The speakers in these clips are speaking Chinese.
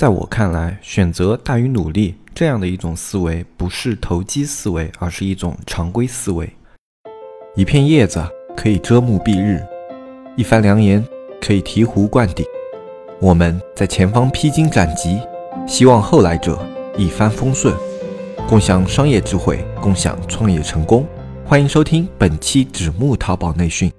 在我看来，选择大于努力这样的一种思维，不是投机思维，而是一种常规思维。一片叶子可以遮目蔽日，一番良言可以醍醐灌顶。我们在前方披荆斩棘，希望后来者一帆风顺，共享商业智慧，共享创业成功。欢迎收听本期纸木淘宝内训。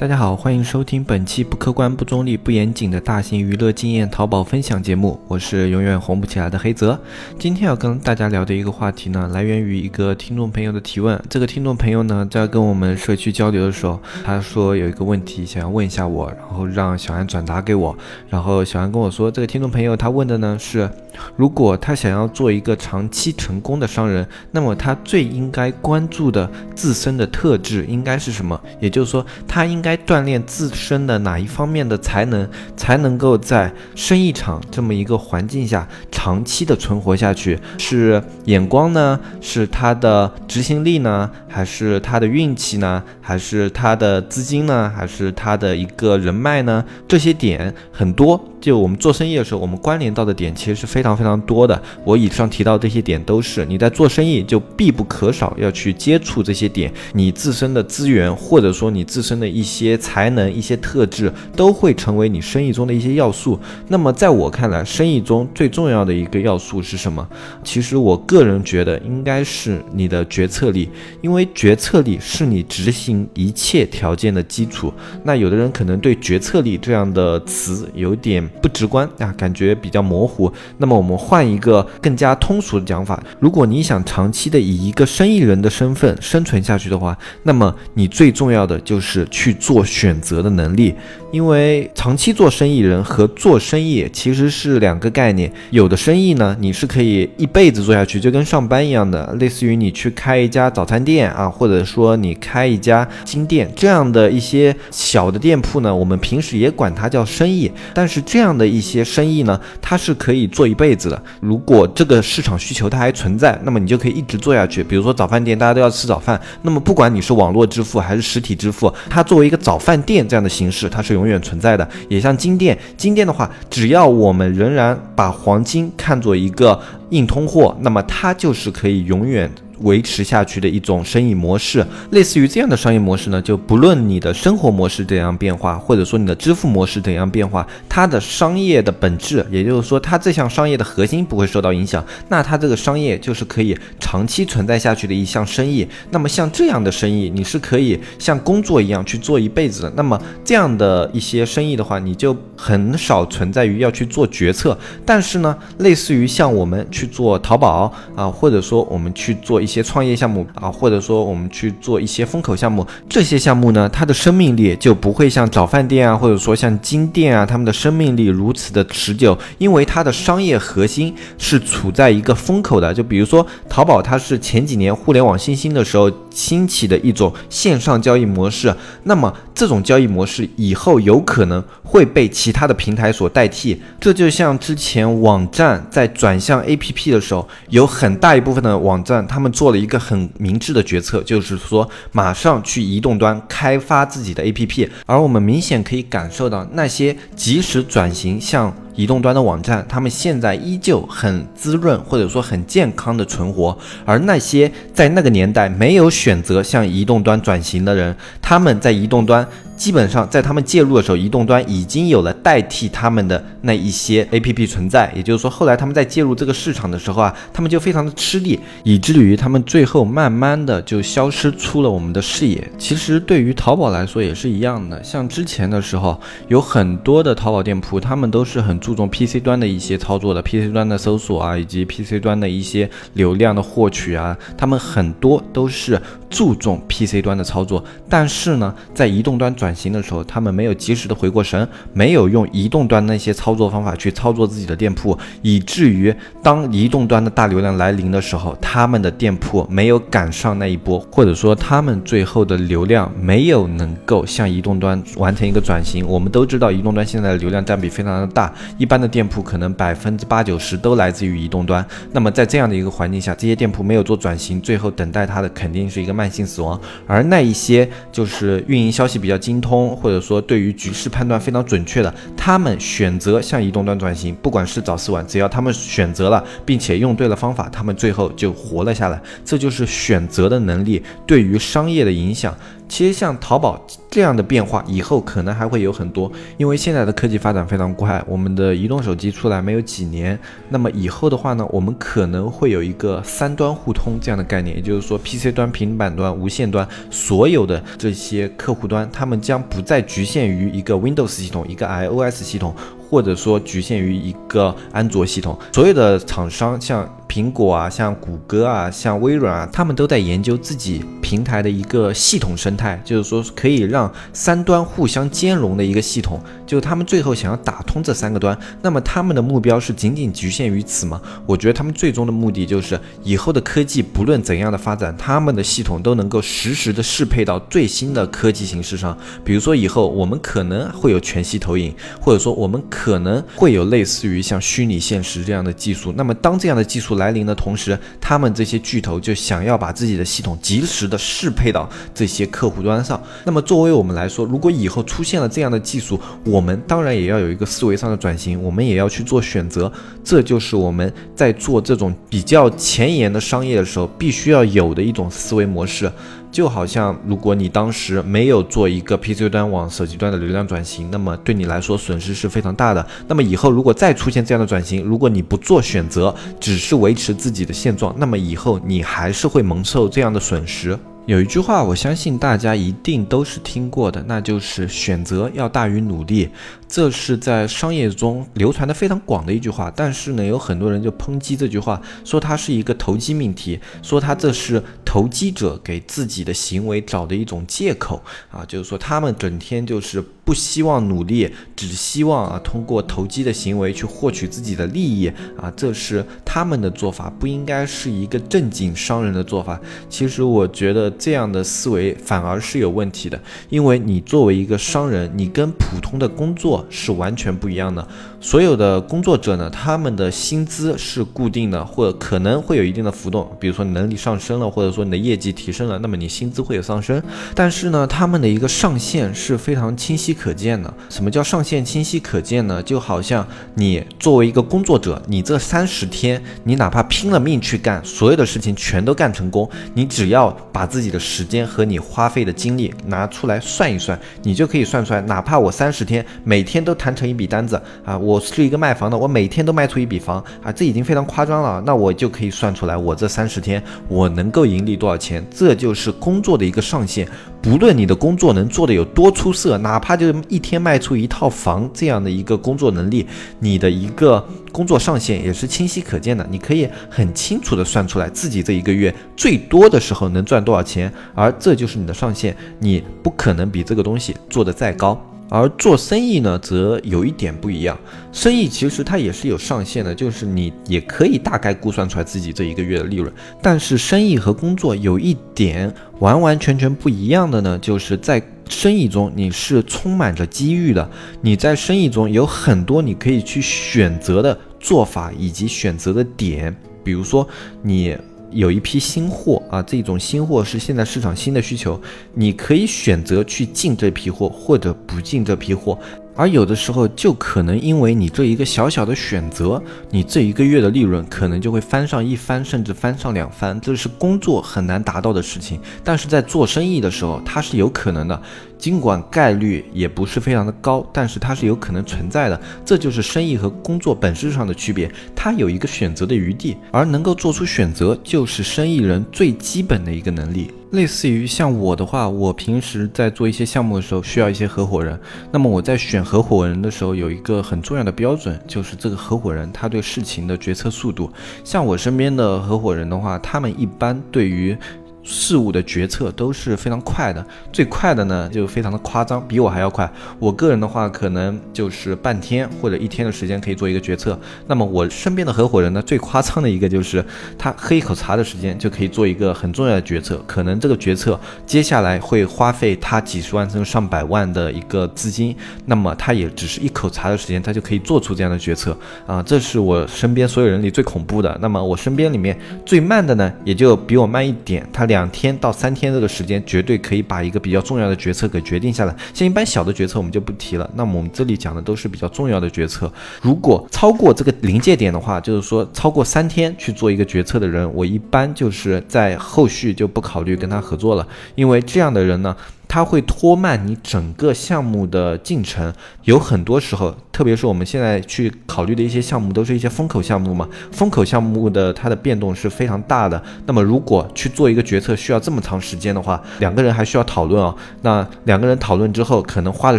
大家好，欢迎收听本期不客观、不中立、不严谨的大型娱乐经验淘宝分享节目。我是永远红不起来的黑泽。今天要跟大家聊的一个话题呢，来源于一个听众朋友的提问。这个听众朋友呢，在跟我们社区交流的时候，他说有一个问题想要问一下我，然后让小安转达给我。然后小安跟我说，这个听众朋友他问的呢是，如果他想要做一个长期成功的商人，那么他最应该关注的自身的特质应该是什么？也就是说，他应该。该锻炼自身的哪一方面的才能，才能够在生意场这么一个环境下长期的存活下去？是眼光呢？是他的执行力呢？还是他的运气呢？还是他的资金呢？还是他的一个人脉呢？这些点很多。就我们做生意的时候，我们关联到的点其实是非常非常多的。我以上提到这些点都是你在做生意就必不可少要去接触这些点，你自身的资源或者说你自身的一些才能、一些特质都会成为你生意中的一些要素。那么在我看来，生意中最重要的一个要素是什么？其实我个人觉得应该是你的决策力，因为决策力是你执行一切条件的基础。那有的人可能对决策力这样的词有点。不直观啊，感觉比较模糊。那么我们换一个更加通俗的讲法，如果你想长期的以一个生意人的身份生存下去的话，那么你最重要的就是去做选择的能力。因为长期做生意人和做生意其实是两个概念。有的生意呢，你是可以一辈子做下去，就跟上班一样的，类似于你去开一家早餐店啊，或者说你开一家金店这样的一些小的店铺呢，我们平时也管它叫生意。但是这这样的一些生意呢，它是可以做一辈子的。如果这个市场需求它还存在，那么你就可以一直做下去。比如说早饭店，大家都要吃早饭，那么不管你是网络支付还是实体支付，它作为一个早饭店这样的形式，它是。永远存在的，也像金店。金店的话，只要我们仍然把黄金看作一个硬通货，那么它就是可以永远。维持下去的一种生意模式，类似于这样的商业模式呢，就不论你的生活模式怎样变化，或者说你的支付模式怎样变化，它的商业的本质，也就是说它这项商业的核心不会受到影响，那它这个商业就是可以长期存在下去的一项生意。那么像这样的生意，你是可以像工作一样去做一辈子的。那么这样的一些生意的话，你就很少存在于要去做决策。但是呢，类似于像我们去做淘宝啊，或者说我们去做一。一些创业项目啊，或者说我们去做一些风口项目，这些项目呢，它的生命力就不会像早饭店啊，或者说像金店啊，他们的生命力如此的持久，因为它的商业核心是处在一个风口的。就比如说淘宝，它是前几年互联网新兴的时候兴起的一种线上交易模式，那么这种交易模式以后有可能会被其他的平台所代替。这就像之前网站在转向 APP 的时候，有很大一部分的网站他们。做了一个很明智的决策，就是说马上去移动端开发自己的 APP，而我们明显可以感受到那些及时转型向移动端的网站，他们现在依旧很滋润或者说很健康的存活，而那些在那个年代没有选择向移动端转型的人，他们在移动端。基本上在他们介入的时候，移动端已经有了代替他们的那一些 A P P 存在。也就是说，后来他们在介入这个市场的时候啊，他们就非常的吃力，以至于他们最后慢慢的就消失出了我们的视野。其实对于淘宝来说也是一样的，像之前的时候，有很多的淘宝店铺，他们都是很注重 P C 端的一些操作的，P C 端的搜索啊，以及 P C 端的一些流量的获取啊，他们很多都是注重 P C 端的操作。但是呢，在移动端转转型的时候，他们没有及时的回过神，没有用移动端那些操作方法去操作自己的店铺，以至于当移动端的大流量来临的时候，他们的店铺没有赶上那一波，或者说他们最后的流量没有能够向移动端完成一个转型。我们都知道，移动端现在的流量占比非常的大，一般的店铺可能百分之八九十都来自于移动端。那么在这样的一个环境下，这些店铺没有做转型，最后等待它的肯定是一个慢性死亡。而那一些就是运营消息比较精。通，或者说对于局势判断非常准确的，他们选择向移动端转型，不管是早是晚，只要他们选择了，并且用对了方法，他们最后就活了下来。这就是选择的能力对于商业的影响。其实像淘宝这样的变化，以后可能还会有很多，因为现在的科技发展非常快，我们的移动手机出来没有几年，那么以后的话呢，我们可能会有一个三端互通这样的概念，也就是说，PC 端、平板端、无线端所有的这些客户端，他们将不再局限于一个 Windows 系统、一个 iOS 系统，或者说局限于一个安卓系统，所有的厂商像。苹果啊，像谷歌啊，像微软啊，他们都在研究自己平台的一个系统生态，就是说可以让三端互相兼容的一个系统。就他们最后想要打通这三个端，那么他们的目标是仅仅局限于此吗？我觉得他们最终的目的就是以后的科技不论怎样的发展，他们的系统都能够实时的适配到最新的科技形式上。比如说以后我们可能会有全息投影，或者说我们可能会有类似于像虚拟现实这样的技术。那么当这样的技术来临的同时，他们这些巨头就想要把自己的系统及时的适配到这些客户端上。那么作为我们来说，如果以后出现了这样的技术，我们当然也要有一个思维上的转型，我们也要去做选择。这就是我们在做这种比较前沿的商业的时候，必须要有的一种思维模式。就好像，如果你当时没有做一个 PC 端往手机端的流量转型，那么对你来说损失是非常大的。那么以后如果再出现这样的转型，如果你不做选择，只是维持自己的现状，那么以后你还是会蒙受这样的损失。有一句话，我相信大家一定都是听过的，那就是选择要大于努力。这是在商业中流传的非常广的一句话，但是呢，有很多人就抨击这句话，说它是一个投机命题，说它这是投机者给自己的行为找的一种借口啊，就是说他们整天就是不希望努力，只希望啊通过投机的行为去获取自己的利益啊，这是他们的做法，不应该是一个正经商人的做法。其实我觉得这样的思维反而是有问题的，因为你作为一个商人，你跟普通的工作。是完全不一样的。所有的工作者呢，他们的薪资是固定的，或者可能会有一定的浮动。比如说你能力上升了，或者说你的业绩提升了，那么你薪资会有上升。但是呢，他们的一个上限是非常清晰可见的。什么叫上限清晰可见呢？就好像你作为一个工作者，你这三十天，你哪怕拼了命去干，所有的事情全都干成功，你只要把自己的时间和你花费的精力拿出来算一算，你就可以算出来，哪怕我三十天每天都谈成一笔单子啊，我。是一个卖房的，我每天都卖出一笔房啊，这已经非常夸张了。那我就可以算出来，我这三十天我能够盈利多少钱？这就是工作的一个上限。不论你的工作能做的有多出色，哪怕就一天卖出一套房这样的一个工作能力，你的一个工作上限也是清晰可见的。你可以很清楚的算出来自己这一个月最多的时候能赚多少钱，而这就是你的上限。你不可能比这个东西做得再高。而做生意呢，则有一点不一样。生意其实它也是有上限的，就是你也可以大概估算出来自己这一个月的利润。但是生意和工作有一点完完全全不一样的呢，就是在生意中你是充满着机遇的。你在生意中有很多你可以去选择的做法以及选择的点，比如说你。有一批新货啊，这种新货是现在市场新的需求，你可以选择去进这批货或者不进这批货，而有的时候就可能因为你这一个小小的选择，你这一个月的利润可能就会翻上一番，甚至翻上两番，这是工作很难达到的事情，但是在做生意的时候，它是有可能的。尽管概率也不是非常的高，但是它是有可能存在的。这就是生意和工作本质上的区别，它有一个选择的余地，而能够做出选择，就是生意人最基本的一个能力。类似于像我的话，我平时在做一些项目的时候，需要一些合伙人。那么我在选合伙人的时候，有一个很重要的标准，就是这个合伙人他对事情的决策速度。像我身边的合伙人的话，他们一般对于事物的决策都是非常快的，最快的呢就非常的夸张，比我还要快。我个人的话，可能就是半天或者一天的时间可以做一个决策。那么我身边的合伙人呢，最夸张的一个就是他喝一口茶的时间就可以做一个很重要的决策，可能这个决策接下来会花费他几十万甚至上百万的一个资金，那么他也只是一口茶的时间，他就可以做出这样的决策啊！这是我身边所有人里最恐怖的。那么我身边里面最慢的呢，也就比我慢一点，他。两天到三天这个时间，绝对可以把一个比较重要的决策给决定下来。像一般小的决策我们就不提了。那么我们这里讲的都是比较重要的决策。如果超过这个临界点的话，就是说超过三天去做一个决策的人，我一般就是在后续就不考虑跟他合作了，因为这样的人呢。它会拖慢你整个项目的进程，有很多时候，特别是我们现在去考虑的一些项目，都是一些风口项目嘛。风口项目的它的变动是非常大的。那么如果去做一个决策需要这么长时间的话，两个人还需要讨论哦。那两个人讨论之后，可能花的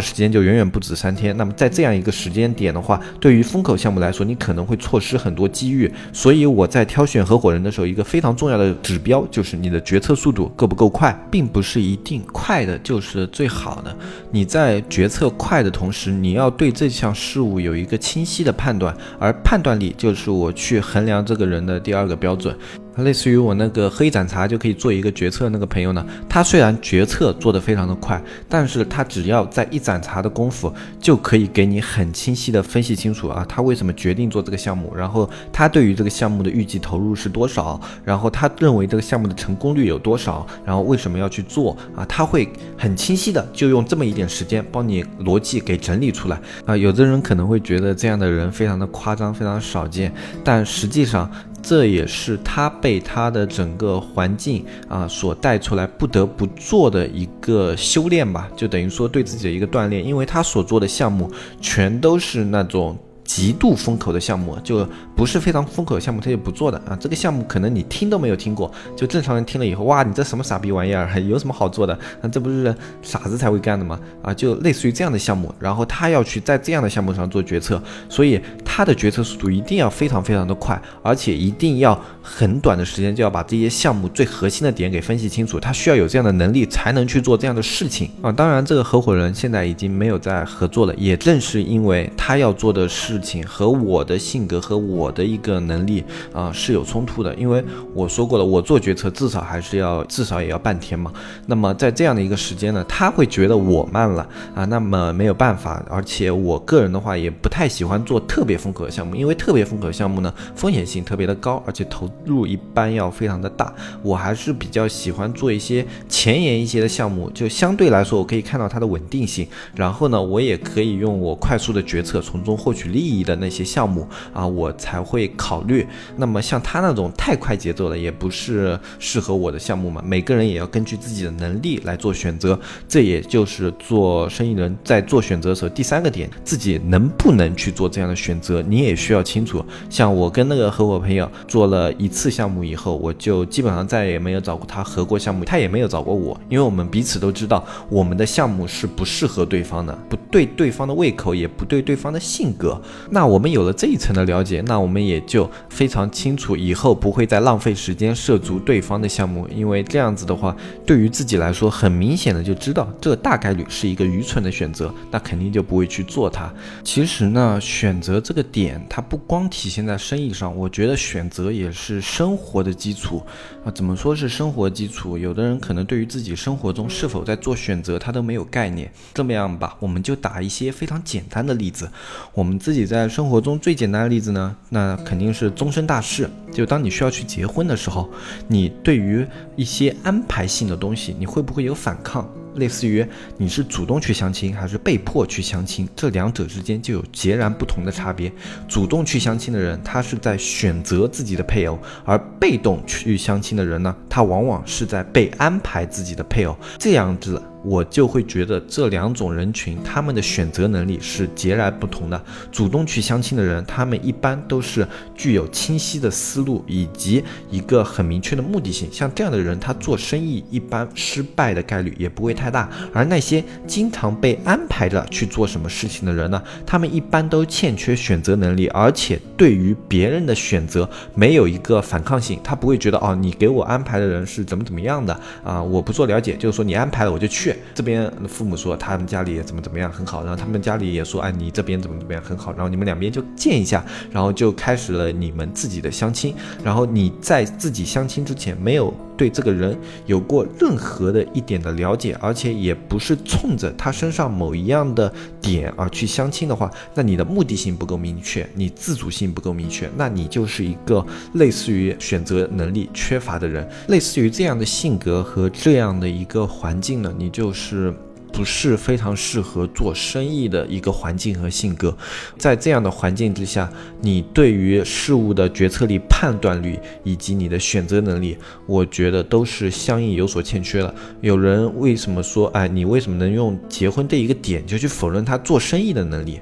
时间就远远不止三天。那么在这样一个时间点的话，对于风口项目来说，你可能会错失很多机遇。所以我在挑选合伙人的时候，一个非常重要的指标就是你的决策速度够不够快，并不是一定快的。就是最好的。你在决策快的同时，你要对这项事物有一个清晰的判断，而判断力就是我去衡量这个人的第二个标准。类似于我那个喝一盏茶就可以做一个决策那个朋友呢，他虽然决策做得非常的快，但是他只要在一盏茶的功夫就可以给你很清晰的分析清楚啊，他为什么决定做这个项目，然后他对于这个项目的预计投入是多少，然后他认为这个项目的成功率有多少，然后为什么要去做啊，他会很清晰的就用这么一点时间帮你逻辑给整理出来啊。有的人可能会觉得这样的人非常的夸张，非常少见，但实际上。这也是他被他的整个环境啊所带出来不得不做的一个修炼吧，就等于说对自己的一个锻炼，因为他所做的项目全都是那种。极度风口的项目就不是非常风口的项目，他就不做的啊。这个项目可能你听都没有听过，就正常人听了以后，哇，你这什么傻逼玩意儿，有什么好做的？那这不是傻子才会干的吗？啊，就类似于这样的项目，然后他要去在这样的项目上做决策，所以他的决策速度一定要非常非常的快，而且一定要很短的时间就要把这些项目最核心的点给分析清楚。他需要有这样的能力才能去做这样的事情啊。当然，这个合伙人现在已经没有在合作了，也正是因为他要做的是。事情和我的性格和我的一个能力啊是有冲突的，因为我说过了，我做决策至少还是要至少也要半天嘛。那么在这样的一个时间呢，他会觉得我慢了啊，那么没有办法。而且我个人的话也不太喜欢做特别风口的项目，因为特别风口项目呢风险性特别的高，而且投入一般要非常的大。我还是比较喜欢做一些前沿一些的项目，就相对来说我可以看到它的稳定性，然后呢我也可以用我快速的决策从中获取利益。的那些项目啊，我才会考虑。那么像他那种太快节奏的，也不是适合我的项目嘛。每个人也要根据自己的能力来做选择，这也就是做生意人在做选择的时候第三个点，自己能不能去做这样的选择，你也需要清楚。像我跟那个合伙朋友做了一次项目以后，我就基本上再也没有找过他合过项目，他也没有找过我，因为我们彼此都知道我们的项目是不适合对方的，不对对方的胃口，也不对对方的性格。那我们有了这一层的了解，那我们也就非常清楚，以后不会再浪费时间涉足对方的项目，因为这样子的话，对于自己来说，很明显的就知道这大概率是一个愚蠢的选择，那肯定就不会去做它。其实呢，选择这个点，它不光体现在生意上，我觉得选择也是生活的基础啊。怎么说是生活基础？有的人可能对于自己生活中是否在做选择，他都没有概念。这么样吧，我们就打一些非常简单的例子，我们自己。你在生活中最简单的例子呢，那肯定是终身大事。就当你需要去结婚的时候，你对于一些安排性的东西，你会不会有反抗？类似于你是主动去相亲还是被迫去相亲，这两者之间就有截然不同的差别。主动去相亲的人，他是在选择自己的配偶；而被动去相亲的人呢，他往往是在被安排自己的配偶。这样子。我就会觉得这两种人群，他们的选择能力是截然不同的。主动去相亲的人，他们一般都是具有清晰的思路以及一个很明确的目的性。像这样的人，他做生意一般失败的概率也不会太大。而那些经常被安排着去做什么事情的人呢，他们一般都欠缺选择能力，而且对于别人的选择没有一个反抗性。他不会觉得哦，你给我安排的人是怎么怎么样的啊？我不做了解，就是说你安排了我就去。这边父母说他们家里怎么怎么样很好，然后他们家里也说，哎，你这边怎么怎么样很好，然后你们两边就见一下，然后就开始了你们自己的相亲。然后你在自己相亲之前没有对这个人有过任何的一点的了解，而且也不是冲着他身上某一样的点而去相亲的话，那你的目的性不够明确，你自主性不够明确，那你就是一个类似于选择能力缺乏的人。类似于这样的性格和这样的一个环境呢，你就就是。不是非常适合做生意的一个环境和性格，在这样的环境之下，你对于事物的决策力、判断力以及你的选择能力，我觉得都是相应有所欠缺了。有人为什么说，哎，你为什么能用结婚这一个点就去否认他做生意的能力？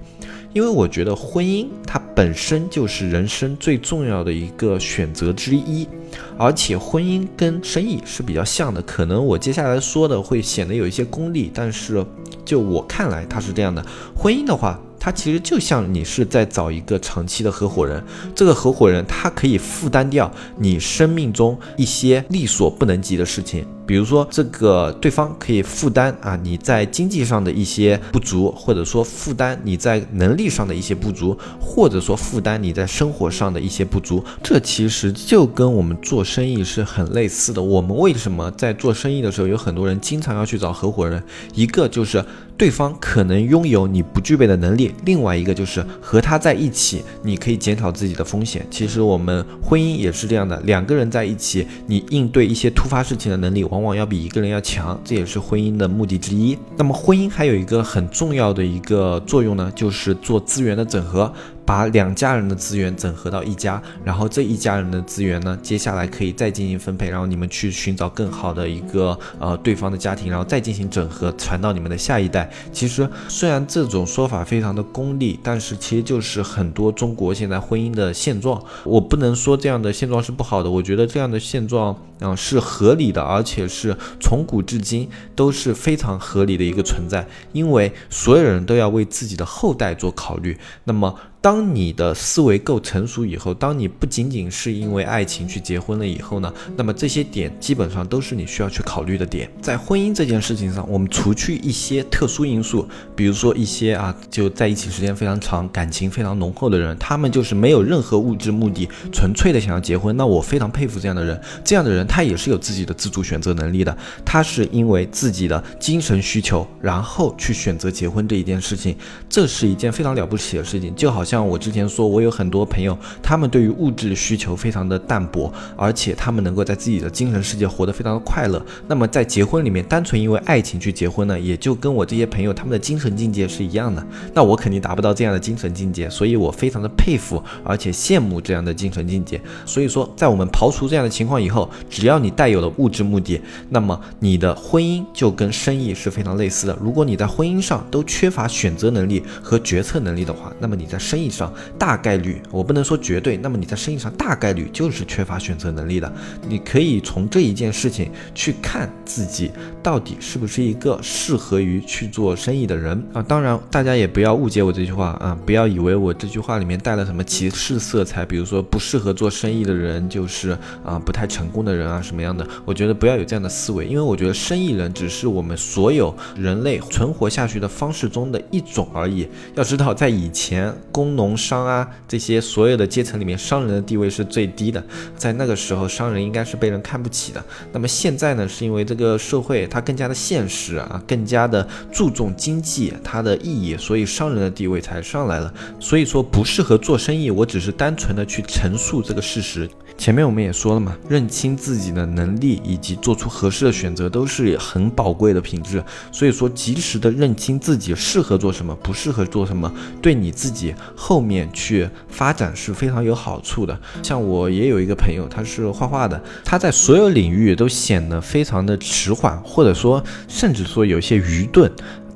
因为我觉得婚姻它本身就是人生最重要的一个选择之一，而且婚姻跟生意是比较像的。可能我接下来说的会显得有一些功利，但是就我看来，它是这样的。婚姻的话，它其实就像你是在找一个长期的合伙人，这个合伙人他可以负担掉你生命中一些力所不能及的事情。比如说，这个对方可以负担啊你在经济上的一些不足，或者说负担你在能力上的一些不足，或者说负担你在生活上的一些不足。这其实就跟我们做生意是很类似的。我们为什么在做生意的时候有很多人经常要去找合伙人？一个就是对方可能拥有你不具备的能力，另外一个就是和他在一起，你可以减少自己的风险。其实我们婚姻也是这样的，两个人在一起，你应对一些突发事情的能力往。往往要比一个人要强，这也是婚姻的目的之一。那么，婚姻还有一个很重要的一个作用呢，就是做资源的整合。把两家人的资源整合到一家，然后这一家人的资源呢，接下来可以再进行分配，然后你们去寻找更好的一个呃对方的家庭，然后再进行整合，传到你们的下一代。其实虽然这种说法非常的功利，但是其实就是很多中国现在婚姻的现状。我不能说这样的现状是不好的，我觉得这样的现状嗯是合理的，而且是从古至今都是非常合理的一个存在，因为所有人都要为自己的后代做考虑。那么。当你的思维够成熟以后，当你不仅仅是因为爱情去结婚了以后呢，那么这些点基本上都是你需要去考虑的点。在婚姻这件事情上，我们除去一些特殊因素，比如说一些啊就在一起时间非常长、感情非常浓厚的人，他们就是没有任何物质目的，纯粹的想要结婚。那我非常佩服这样的人，这样的人他也是有自己的自主选择能力的，他是因为自己的精神需求，然后去选择结婚这一件事情，这是一件非常了不起的事情，就好像。像我之前说，我有很多朋友，他们对于物质需求非常的淡薄，而且他们能够在自己的精神世界活得非常的快乐。那么在结婚里面，单纯因为爱情去结婚呢，也就跟我这些朋友他们的精神境界是一样的。那我肯定达不到这样的精神境界，所以我非常的佩服，而且羡慕这样的精神境界。所以说，在我们刨除这样的情况以后，只要你带有了物质目的，那么你的婚姻就跟生意是非常类似的。如果你在婚姻上都缺乏选择能力和决策能力的话，那么你在生意上大概率，我不能说绝对，那么你在生意上大概率就是缺乏选择能力的。你可以从这一件事情去看自己到底是不是一个适合于去做生意的人啊。当然，大家也不要误解我这句话啊，不要以为我这句话里面带了什么歧视色彩，比如说不适合做生意的人就是啊不太成功的人啊什么样的。我觉得不要有这样的思维，因为我觉得生意人只是我们所有人类存活下去的方式中的一种而已。要知道，在以前工农商啊，这些所有的阶层里面，商人的地位是最低的。在那个时候，商人应该是被人看不起的。那么现在呢，是因为这个社会它更加的现实啊，更加的注重经济它的意义，所以商人的地位才上来了。所以说不适合做生意，我只是单纯的去陈述这个事实。前面我们也说了嘛，认清自己的能力以及做出合适的选择都是很宝贵的品质。所以说，及时的认清自己适合做什么，不适合做什么，对你自己后面去发展是非常有好处的。像我也有一个朋友，他是画画的，他在所有领域都显得非常的迟缓，或者说甚至说有些愚钝。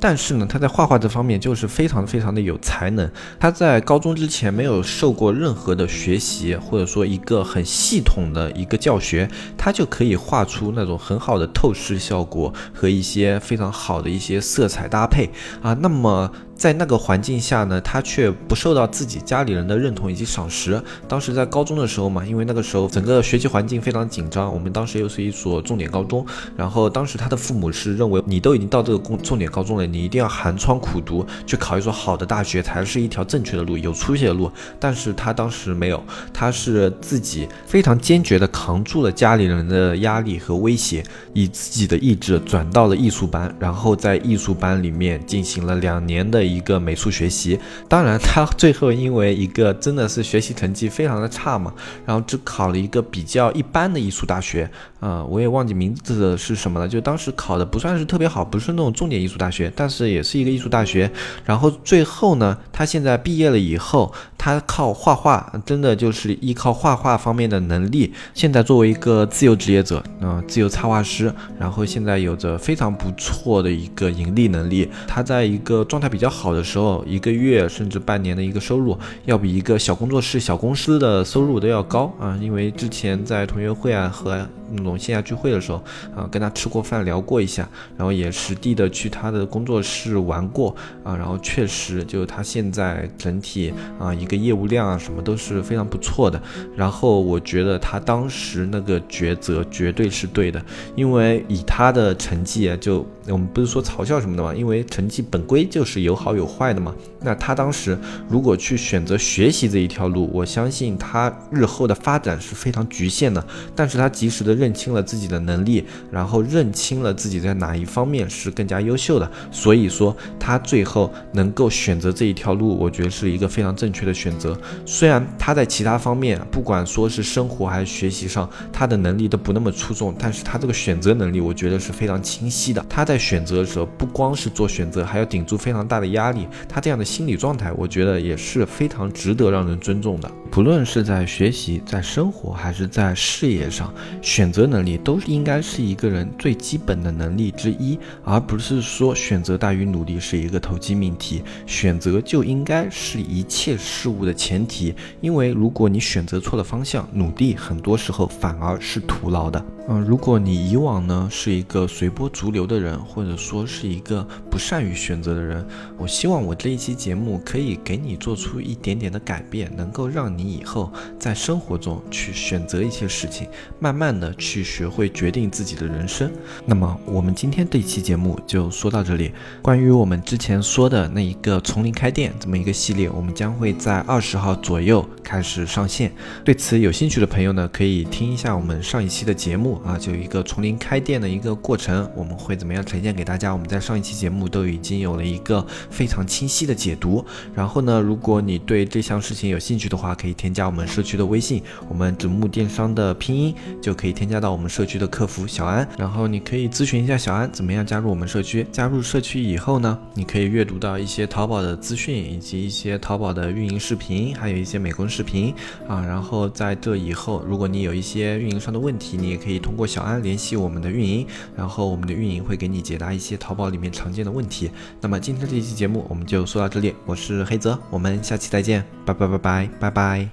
但是呢，他在画画这方面就是非常非常的有才能。他在高中之前没有受过任何的学习，或者说一个很系统的一个教学，他就可以画出那种很好的透视效果和一些非常好的一些色彩搭配啊。那么在那个环境下呢，他却不受到自己家里人的认同以及赏识。当时在高中的时候嘛，因为那个时候整个学习环境非常紧张，我们当时又是一所重点高中，然后当时他的父母是认为你都已经到这个重重点高中了，你一定要寒窗苦读，去考一所好的大学才是一条正确的路，有出息的路。但是他当时没有，他是自己非常坚决的扛住了家里人的压力和威胁，以自己的意志转到了艺术班，然后在艺术班里面进行了两年的一个美术学习。当然，他最后因为一个真的是学习成绩非常的差嘛，然后只考了一个比较一般的艺术大学，啊，我也忘记名字的是什么了。就当时考的不算是特别好，不是那种重点艺术大学，但是也是一个艺术大学。然后最后呢，他现在毕业了以后，他靠画画，真的就是依靠画画方面的能力，现在作为一个自由职业者，啊，自由插画师，然后现在有着非常不错的一个盈利能力。他在一个状态比较好的时候，一个月甚至半年的一个收入，要比一个小工作室、小公司的收入都要高啊！因为之前在同学会啊和那种线下聚会的时候，啊，跟他吃过饭聊过一下，然后也实地的去他的工作室玩过啊，然后确实就他现在整体啊一个业务量啊什么都是非常不错的。然后我觉得他当时那个抉择绝对是对的，因为以他的成绩，就我们不是说嘲笑什么的嘛，因为成绩本归就是有好有坏的嘛。那他当时如果去选择学习这一条路，我相信他日后的发展是非常局限的。但是他及时的认清了自己的能力，然后认清了自己在哪一方面是更加优秀的，所以说他最后能够选择这一条路，我觉得是一个非常正确的选择。虽然他在其他方面，不管说是生活还是学习上，他的能力都不那么出众，但是他这个选择能力，我觉得是非常清晰的。他在在选择的时候，不光是做选择，还要顶住非常大的压力。他这样的心理状态，我觉得也是非常值得让人尊重的。不论是在学习、在生活还是在事业上，选择能力都应该是一个人最基本的能力之一，而不是说选择大于努力是一个投机命题。选择就应该是一切事物的前提，因为如果你选择错了方向，努力很多时候反而是徒劳的。嗯，如果你以往呢是一个随波逐流的人，或者说是一个不善于选择的人，我希望我这一期节目可以给你做出一点点的改变，能够让你以后在生活中去选择一些事情，慢慢的去学会决定自己的人生。那么我们今天这一期节目就说到这里。关于我们之前说的那一个从零开店这么一个系列，我们将会在二十号左右开始上线。对此有兴趣的朋友呢，可以听一下我们上一期的节目。啊，就一个从零开店的一个过程，我们会怎么样呈现给大家？我们在上一期节目都已经有了一个非常清晰的解读。然后呢，如果你对这项事情有兴趣的话，可以添加我们社区的微信，我们子木电商的拼音就可以添加到我们社区的客服小安。然后你可以咨询一下小安怎么样加入我们社区。加入社区以后呢，你可以阅读到一些淘宝的资讯，以及一些淘宝的运营视频，还有一些美工视频啊。然后在这以后，如果你有一些运营上的问题，你也可以。通过小安联系我们的运营，然后我们的运营会给你解答一些淘宝里面常见的问题。那么今天这期节目我们就说到这里，我是黑泽，我们下期再见，拜拜拜拜拜拜。